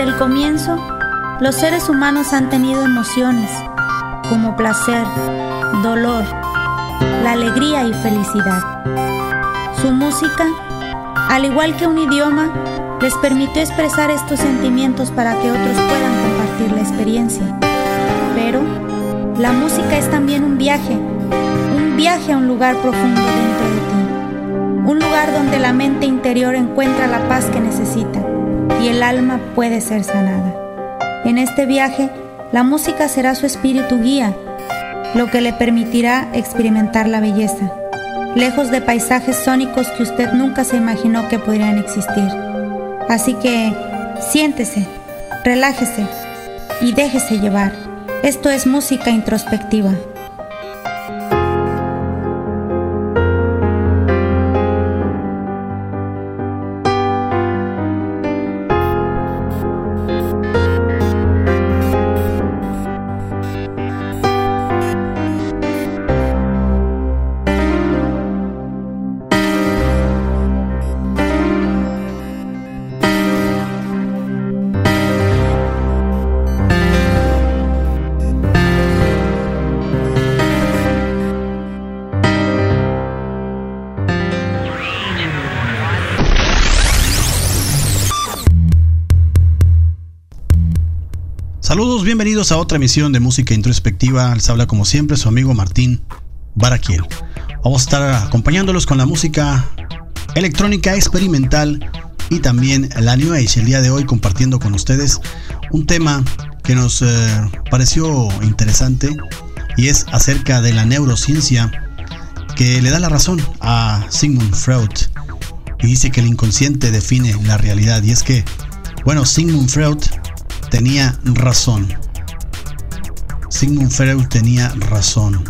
Desde el comienzo, los seres humanos han tenido emociones como placer, dolor, la alegría y felicidad. Su música, al igual que un idioma, les permitió expresar estos sentimientos para que otros puedan compartir la experiencia. Pero la música es también un viaje, un viaje a un lugar profundo dentro de ti, un lugar donde la mente interior encuentra la paz que necesita y el alma puede ser sanada. En este viaje, la música será su espíritu guía, lo que le permitirá experimentar la belleza, lejos de paisajes sónicos que usted nunca se imaginó que podrían existir. Así que siéntese, relájese y déjese llevar. Esto es música introspectiva. Bienvenidos a otra emisión de Música Introspectiva. Les habla como siempre su amigo Martín Baraquiel. Vamos a estar acompañándolos con la música electrónica experimental y también la New Age. El día de hoy compartiendo con ustedes un tema que nos eh, pareció interesante y es acerca de la neurociencia que le da la razón a Sigmund Freud y dice que el inconsciente define la realidad y es que, bueno, Sigmund Freud tenía razón. Sigmund Freud tenía razón.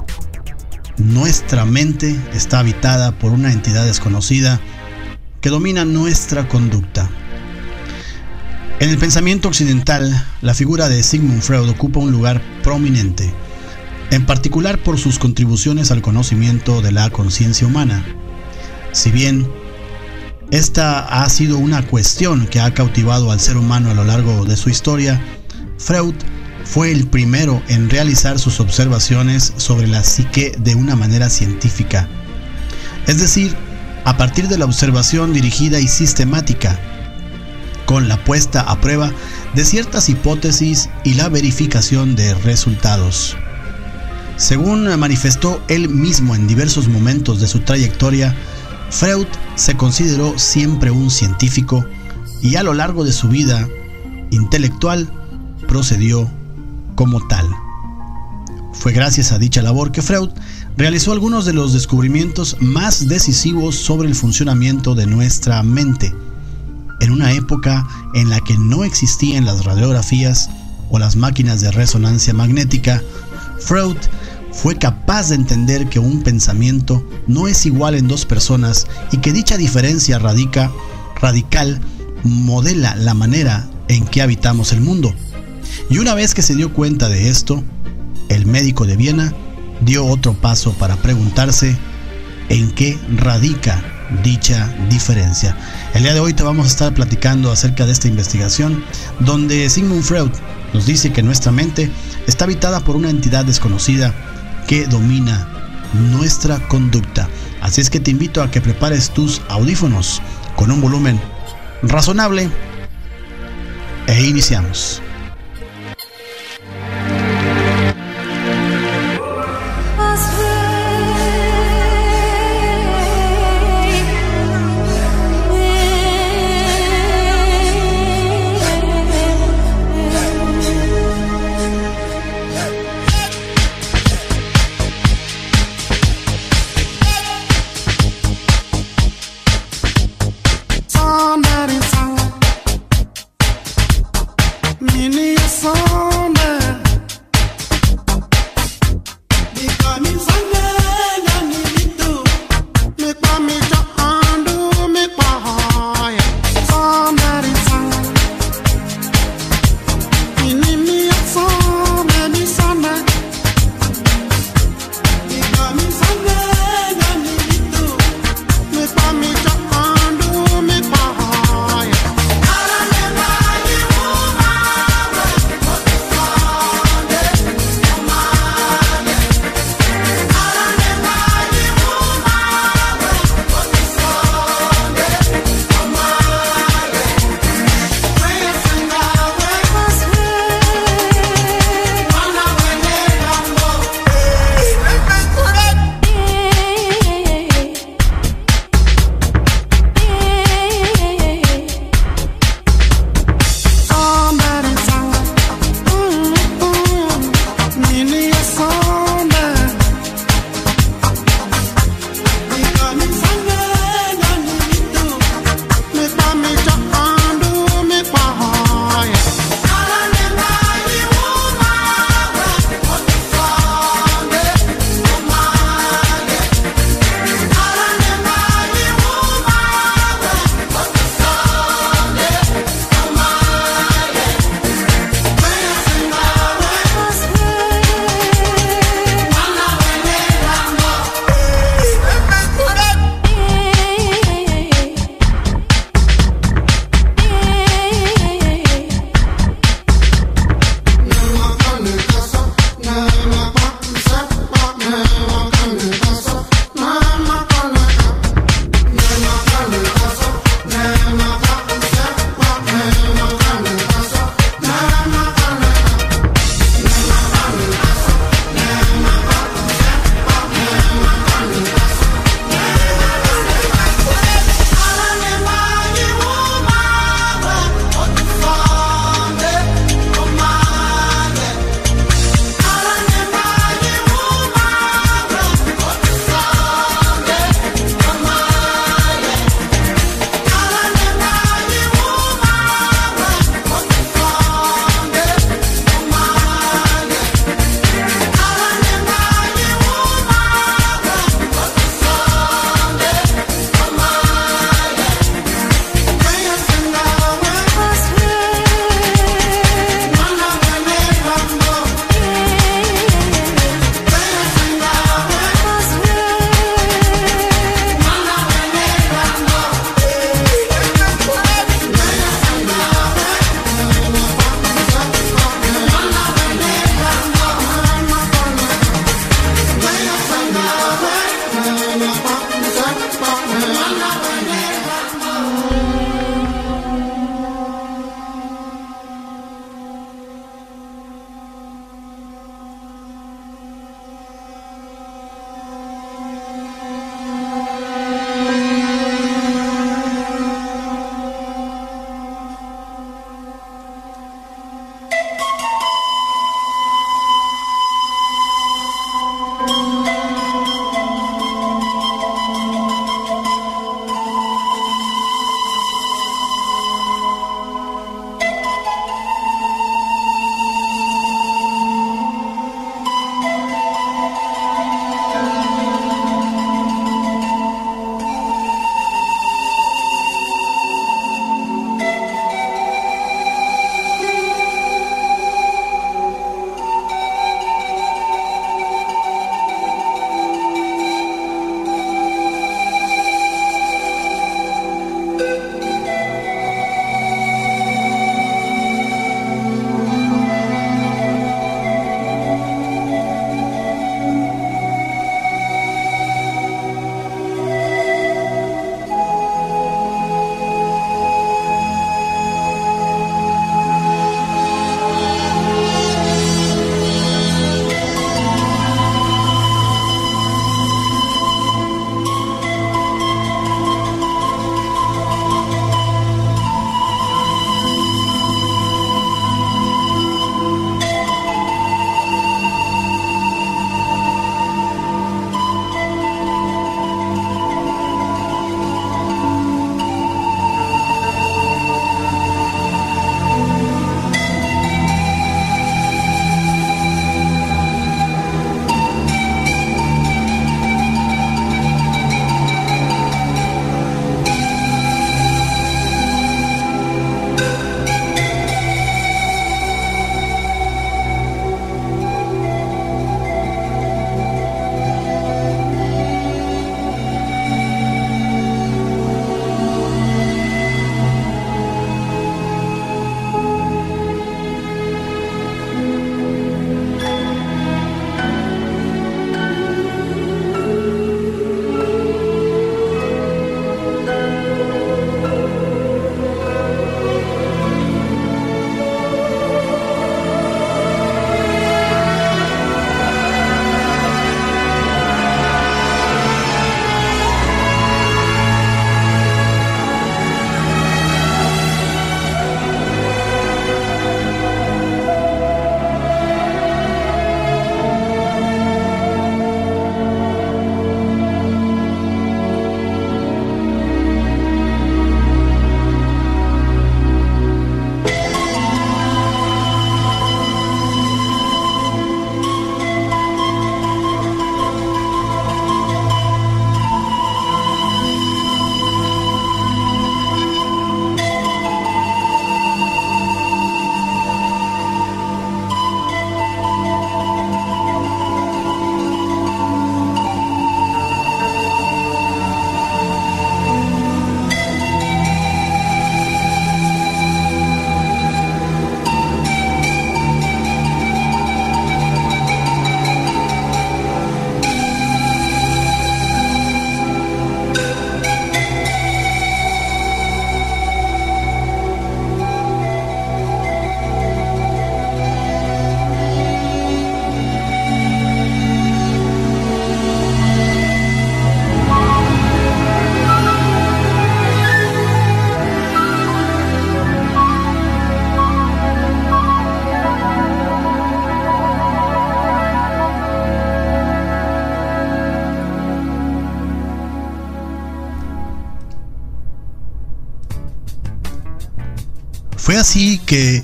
Nuestra mente está habitada por una entidad desconocida que domina nuestra conducta. En el pensamiento occidental, la figura de Sigmund Freud ocupa un lugar prominente, en particular por sus contribuciones al conocimiento de la conciencia humana. Si bien esta ha sido una cuestión que ha cautivado al ser humano a lo largo de su historia. Freud fue el primero en realizar sus observaciones sobre la psique de una manera científica, es decir, a partir de la observación dirigida y sistemática, con la puesta a prueba de ciertas hipótesis y la verificación de resultados. Según manifestó él mismo en diversos momentos de su trayectoria, Freud se consideró siempre un científico y a lo largo de su vida intelectual procedió como tal. Fue gracias a dicha labor que Freud realizó algunos de los descubrimientos más decisivos sobre el funcionamiento de nuestra mente, en una época en la que no existían las radiografías o las máquinas de resonancia magnética, Freud fue capaz de entender que un pensamiento no es igual en dos personas y que dicha diferencia radica, radical modela la manera en que habitamos el mundo. Y una vez que se dio cuenta de esto, el médico de Viena dio otro paso para preguntarse en qué radica dicha diferencia. El día de hoy te vamos a estar platicando acerca de esta investigación donde Sigmund Freud nos dice que nuestra mente está habitada por una entidad desconocida que domina nuestra conducta. Así es que te invito a que prepares tus audífonos con un volumen razonable e iniciamos. Así que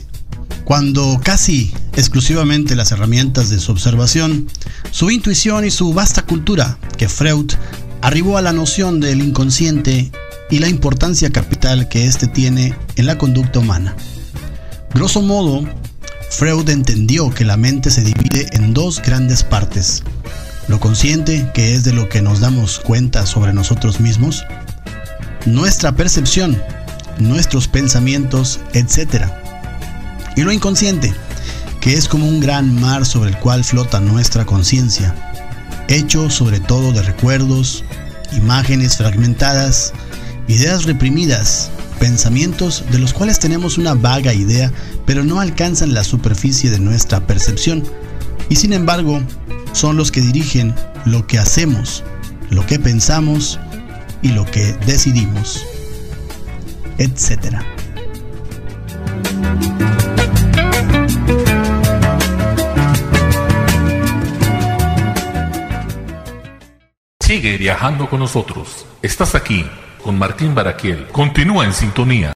cuando casi exclusivamente las herramientas de su observación, su intuición y su vasta cultura, que Freud arribó a la noción del inconsciente y la importancia capital que éste tiene en la conducta humana. Grosso modo, Freud entendió que la mente se divide en dos grandes partes. Lo consciente, que es de lo que nos damos cuenta sobre nosotros mismos, nuestra percepción, nuestros pensamientos, etc y lo inconsciente, que es como un gran mar sobre el cual flota nuestra conciencia, hecho sobre todo de recuerdos, imágenes fragmentadas, ideas reprimidas, pensamientos de los cuales tenemos una vaga idea, pero no alcanzan la superficie de nuestra percepción, y sin embargo son los que dirigen lo que hacemos, lo que pensamos y lo que decidimos, etcétera. Sigue viajando con nosotros. Estás aquí con Martín Baraquiel. Continúa en sintonía.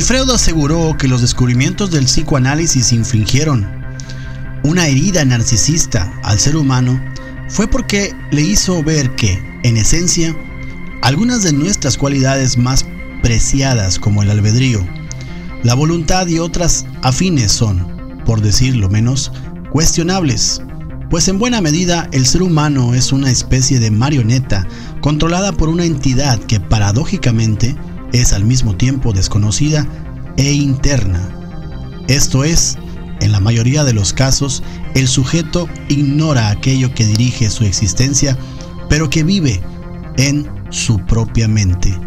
Freud aseguró que los descubrimientos del psicoanálisis infligieron una herida narcisista al ser humano, fue porque le hizo ver que, en esencia, algunas de nuestras cualidades más preciadas como el albedrío, la voluntad y otras afines son, por decirlo menos, cuestionables, pues en buena medida el ser humano es una especie de marioneta controlada por una entidad que paradójicamente es al mismo tiempo desconocida e interna. Esto es, en la mayoría de los casos, el sujeto ignora aquello que dirige su existencia, pero que vive en su propia mente.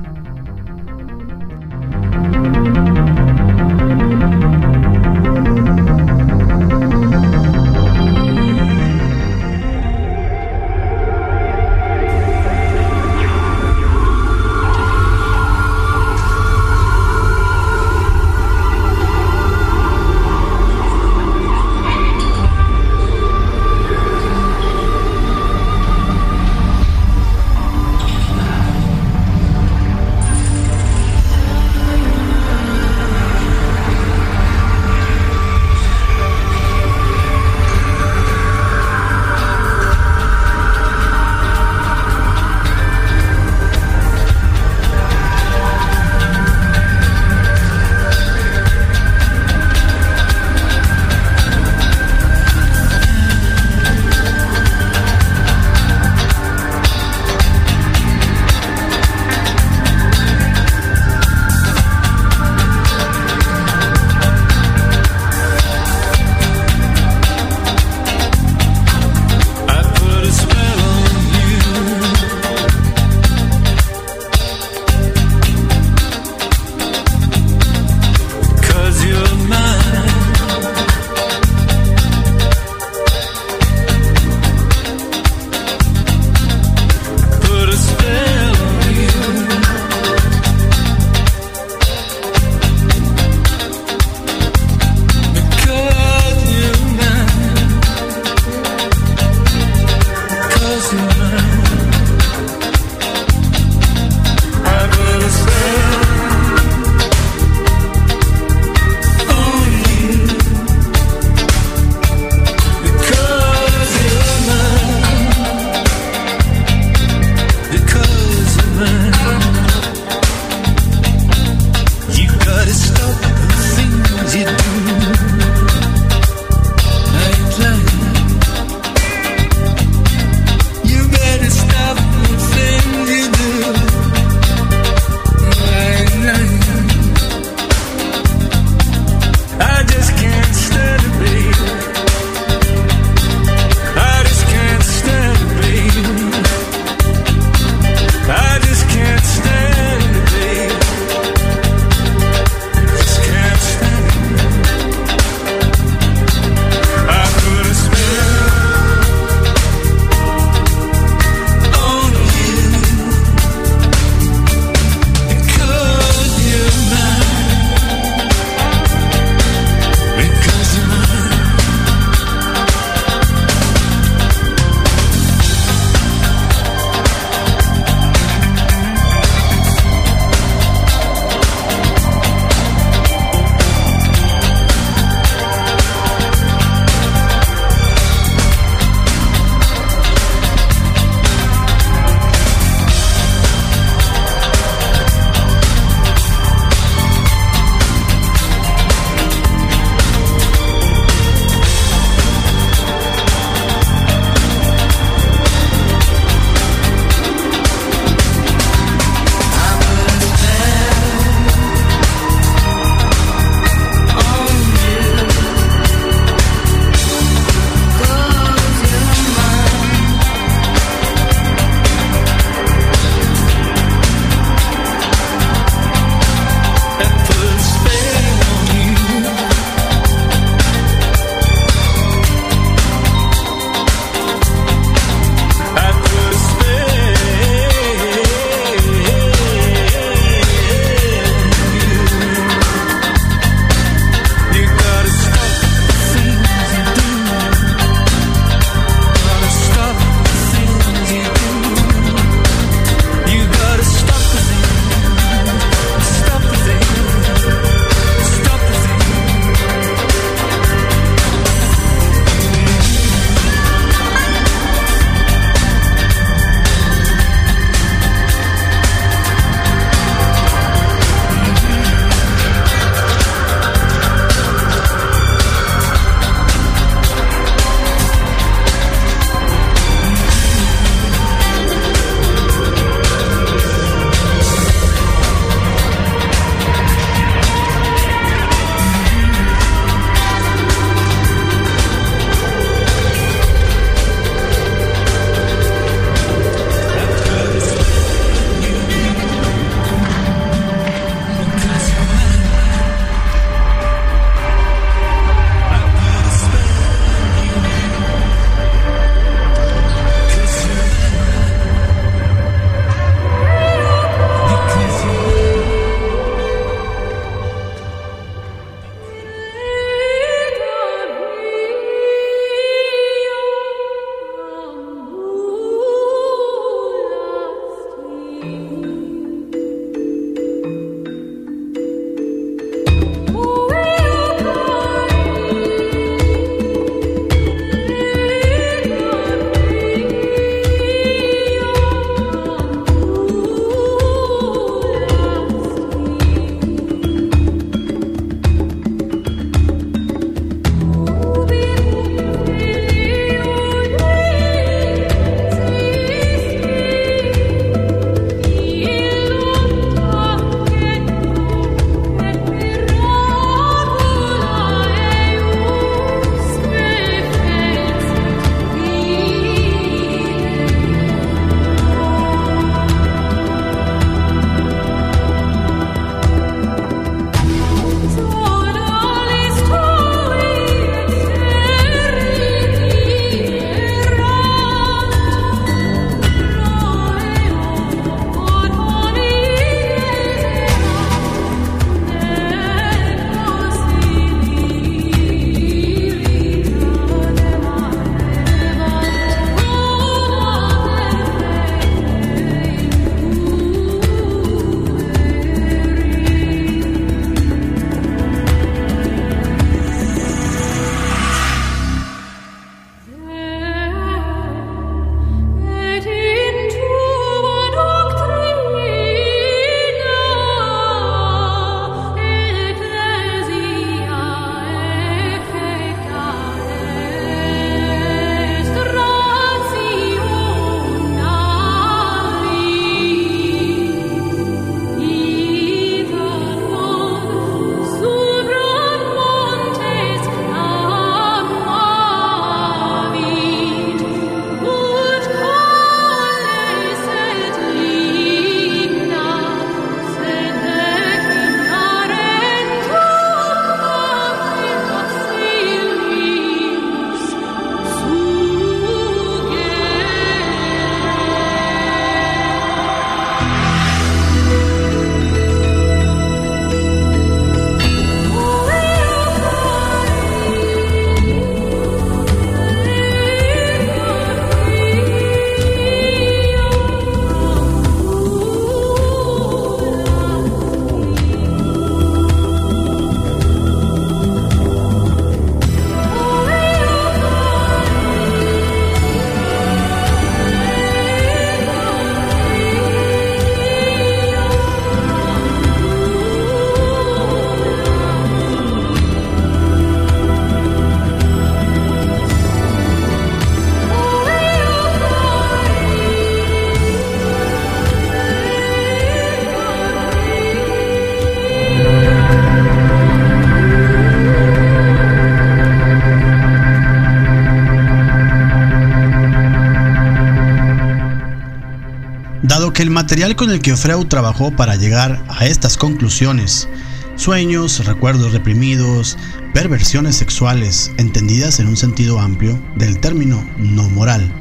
Dado que el material con el que Freud trabajó para llegar a estas conclusiones, sueños, recuerdos reprimidos, perversiones sexuales, entendidas en un sentido amplio del término no moral,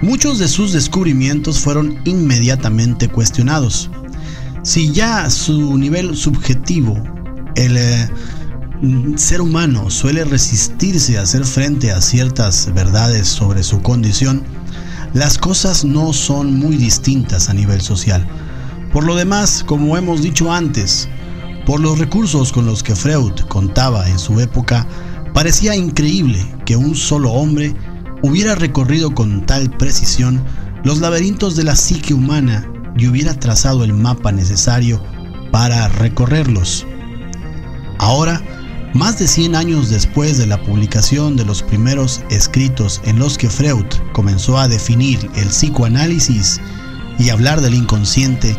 muchos de sus descubrimientos fueron inmediatamente cuestionados. Si ya su nivel subjetivo, el eh, ser humano suele resistirse a hacer frente a ciertas verdades sobre su condición, las cosas no son muy distintas a nivel social. Por lo demás, como hemos dicho antes, por los recursos con los que Freud contaba en su época, parecía increíble que un solo hombre hubiera recorrido con tal precisión los laberintos de la psique humana y hubiera trazado el mapa necesario para recorrerlos. Ahora, más de 100 años después de la publicación de los primeros escritos en los que Freud comenzó a definir el psicoanálisis y hablar del inconsciente,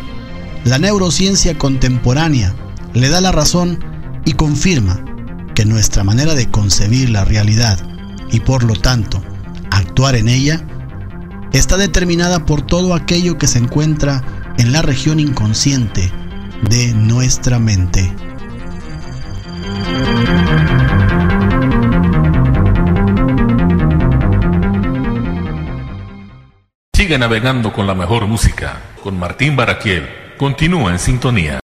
la neurociencia contemporánea le da la razón y confirma que nuestra manera de concebir la realidad y por lo tanto actuar en ella está determinada por todo aquello que se encuentra en la región inconsciente de nuestra mente. Sigue navegando con la mejor música, con Martín Baraquiel. Continúa en sintonía.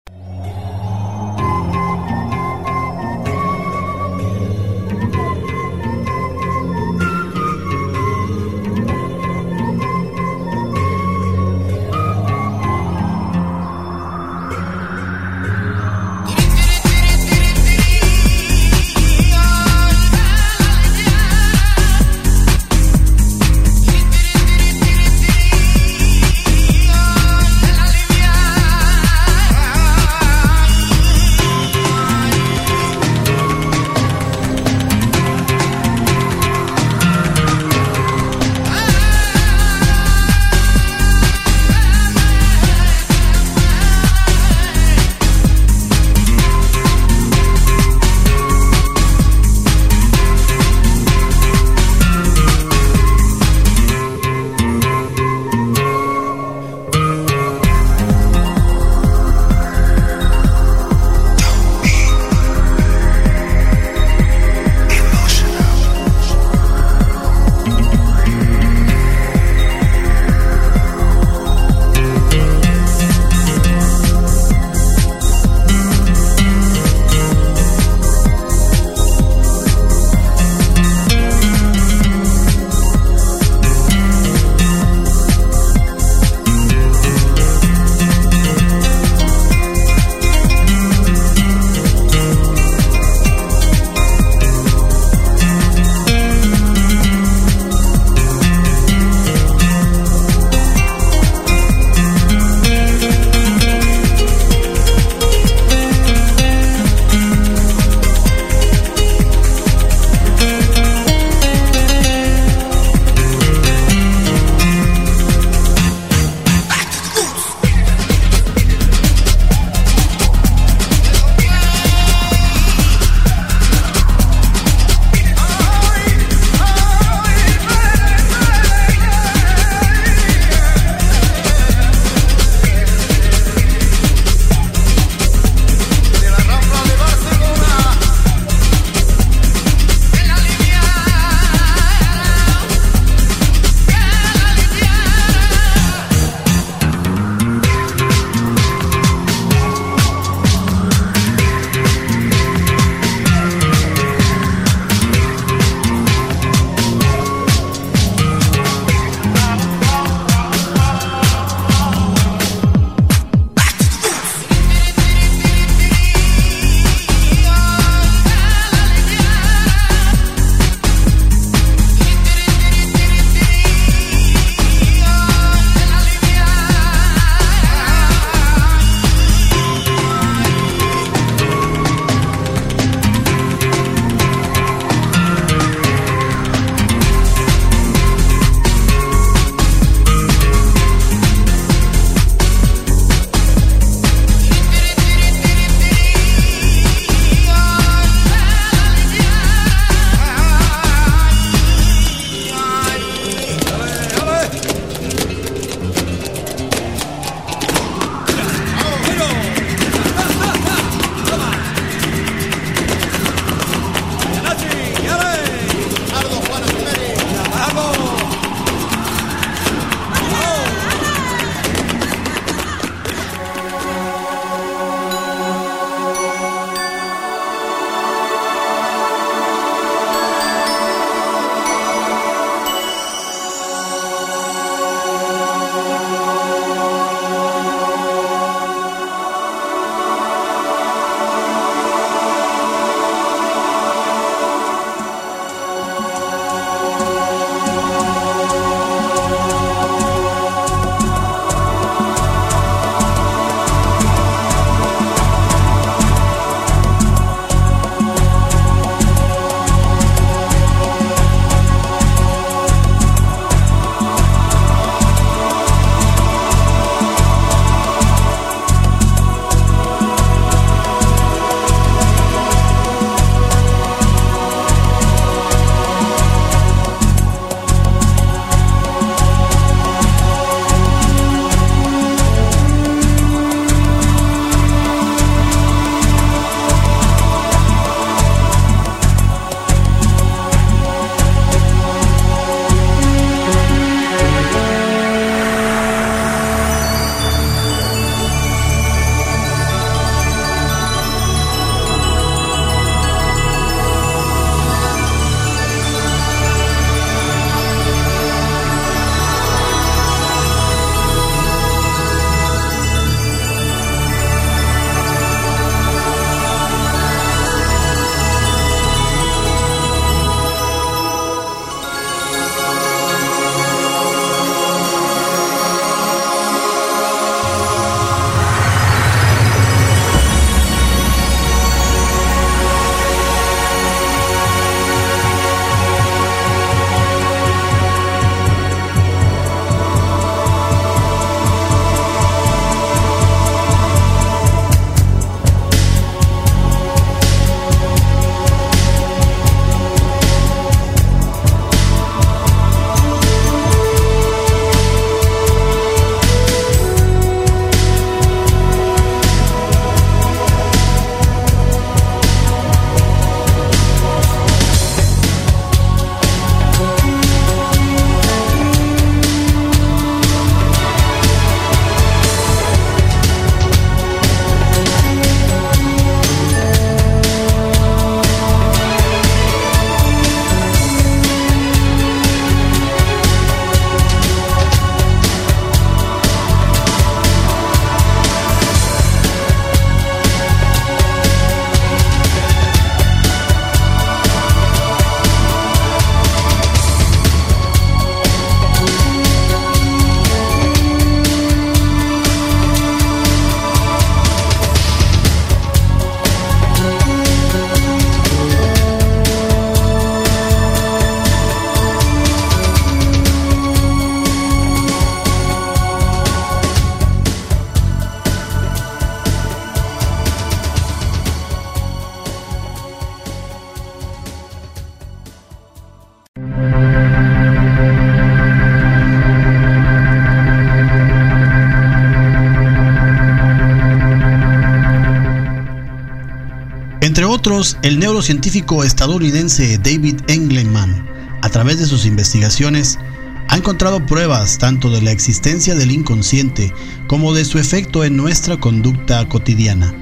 El neurocientífico estadounidense David Engelman, a través de sus investigaciones, ha encontrado pruebas tanto de la existencia del inconsciente como de su efecto en nuestra conducta cotidiana.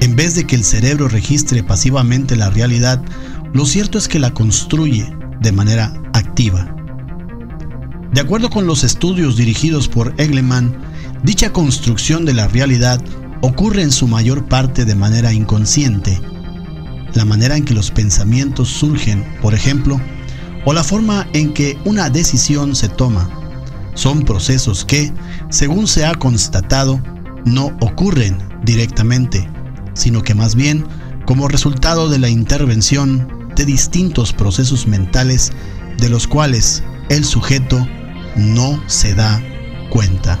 En vez de que el cerebro registre pasivamente la realidad, lo cierto es que la construye de manera activa. De acuerdo con los estudios dirigidos por Egleman, dicha construcción de la realidad ocurre en su mayor parte de manera inconsciente. La manera en que los pensamientos surgen, por ejemplo, o la forma en que una decisión se toma, son procesos que, según se ha constatado, no ocurren directamente, sino que más bien como resultado de la intervención de distintos procesos mentales de los cuales el sujeto no se da cuenta.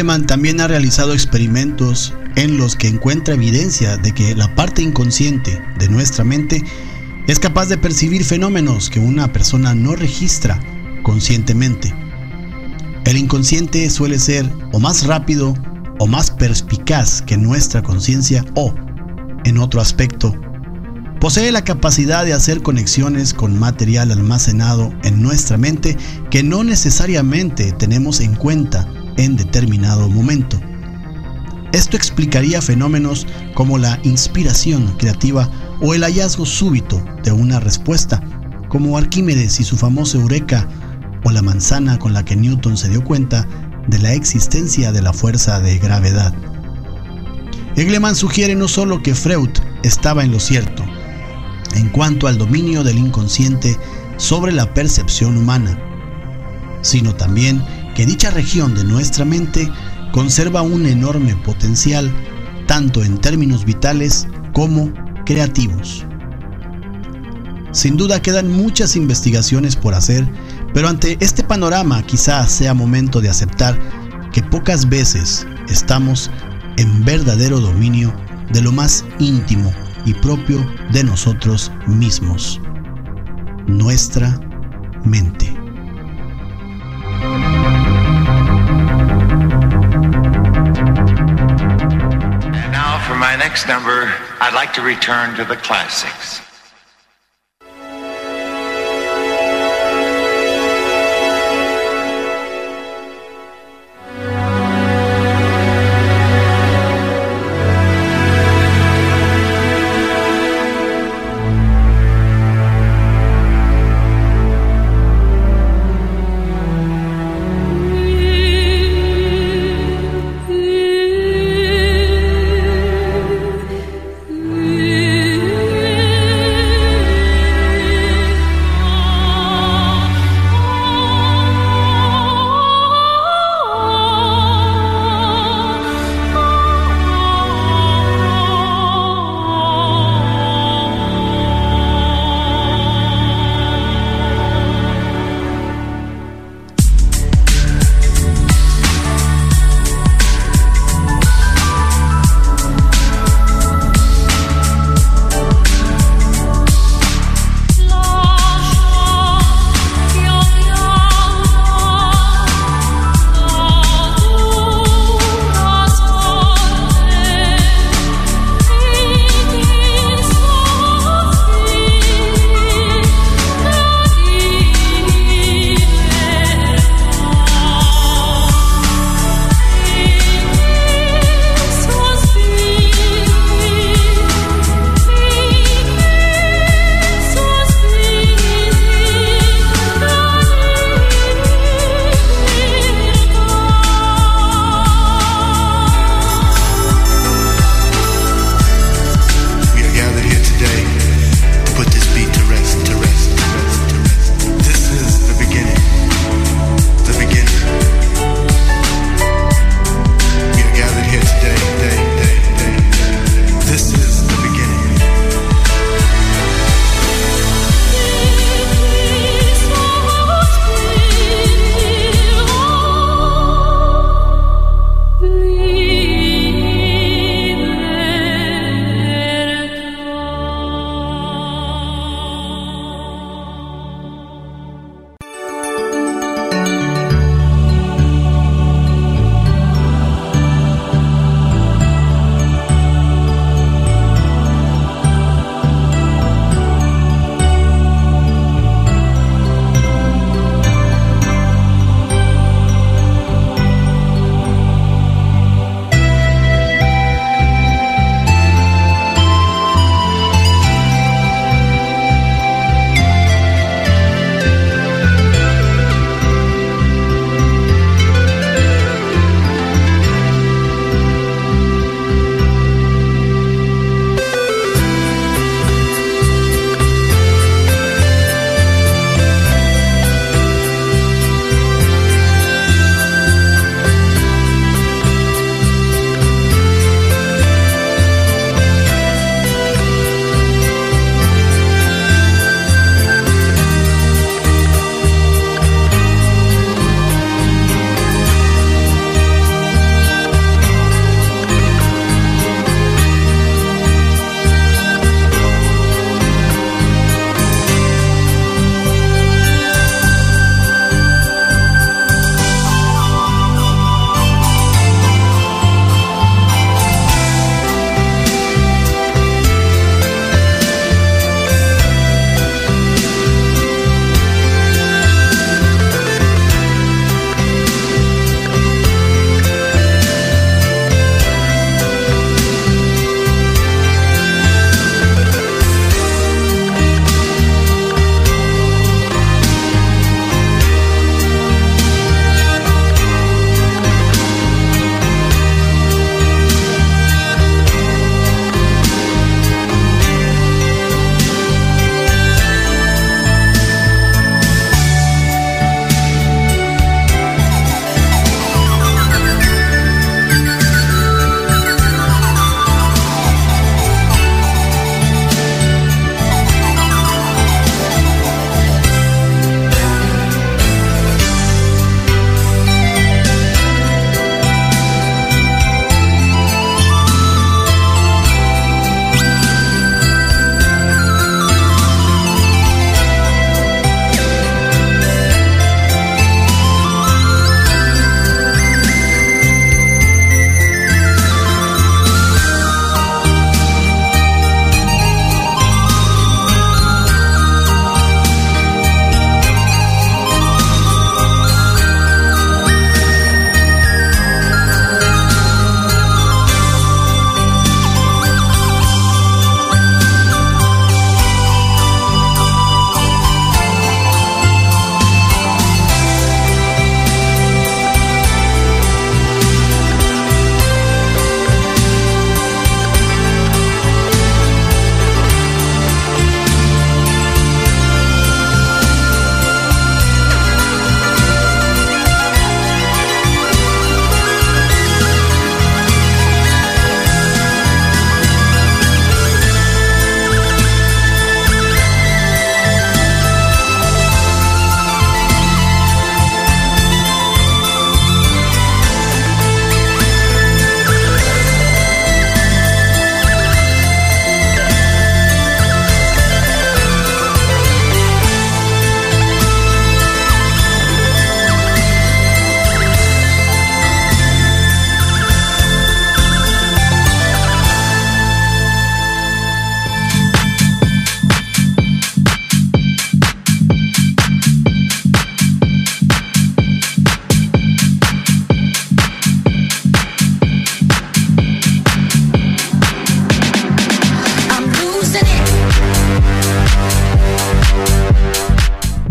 Egleman también ha realizado experimentos en los que encuentra evidencia de que la parte inconsciente de nuestra mente es capaz de percibir fenómenos que una persona no registra conscientemente. El inconsciente suele ser o más rápido o más perspicaz que nuestra conciencia o, en otro aspecto, posee la capacidad de hacer conexiones con material almacenado en nuestra mente que no necesariamente tenemos en cuenta en determinado momento. Esto explicaría fenómenos como la inspiración creativa o el hallazgo súbito de una respuesta, como Arquímedes y su famoso Eureka, o la manzana con la que Newton se dio cuenta de la existencia de la fuerza de gravedad. Egleman sugiere no solo que Freud estaba en lo cierto, en cuanto al dominio del inconsciente sobre la percepción humana, sino también que dicha región de nuestra mente conserva un enorme potencial, tanto en términos vitales como creativos. Sin duda quedan muchas investigaciones por hacer, pero ante este panorama quizás sea momento de aceptar que pocas veces estamos en verdadero dominio de lo más íntimo y propio de nosotros mismos, nuestra mente. Next number, I'd like to return to the classics.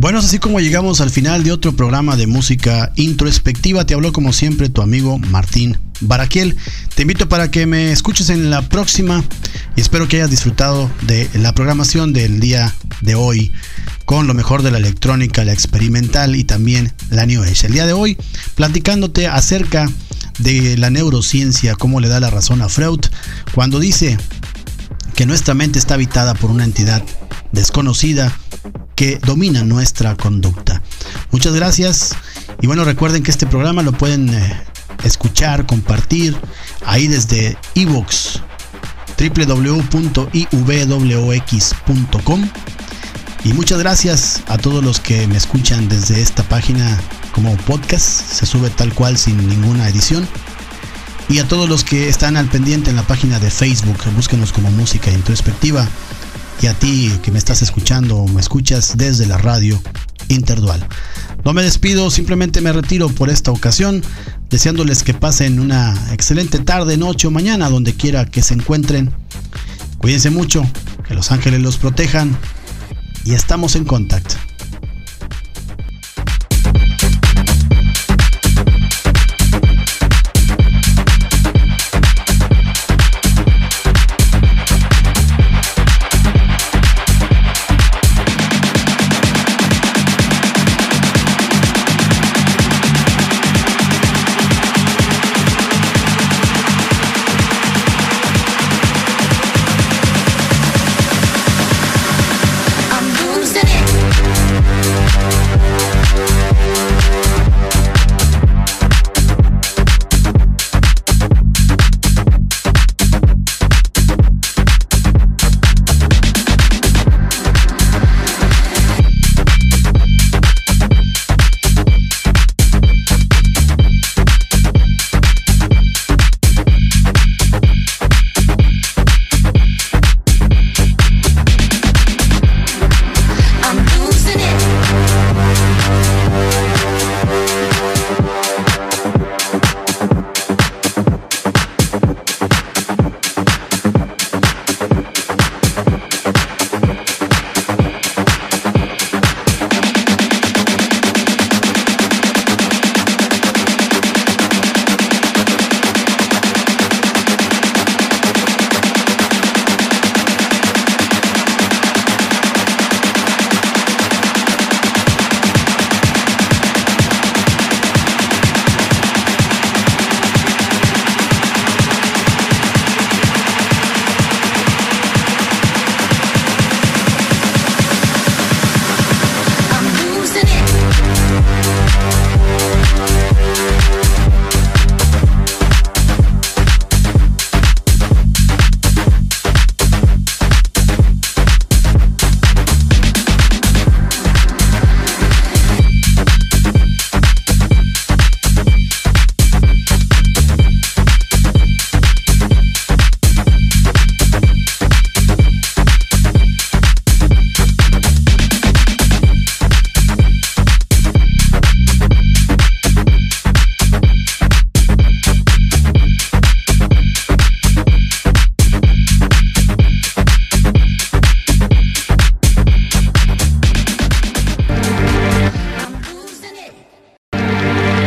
Bueno, así como llegamos al final de otro programa de música introspectiva. Te habló como siempre tu amigo Martín Baraquiel. Te invito para que me escuches en la próxima y espero que hayas disfrutado de la programación del día de hoy con lo mejor de la electrónica, la experimental y también la New Age. El día de hoy platicándote acerca de la neurociencia, cómo le da la razón a Freud cuando dice que nuestra mente está habitada por una entidad desconocida que domina nuestra conducta. Muchas gracias y bueno, recuerden que este programa lo pueden eh, escuchar, compartir ahí desde iVoox www.iwx.com y muchas gracias a todos los que me escuchan desde esta página como podcast, se sube tal cual sin ninguna edición. Y a todos los que están al pendiente en la página de Facebook, búsquenos como música introspectiva y a ti que me estás escuchando o me escuchas desde la radio Interdual. No me despido, simplemente me retiro por esta ocasión, deseándoles que pasen una excelente tarde, noche o mañana, donde quiera que se encuentren. Cuídense mucho, que los ángeles los protejan y estamos en contacto.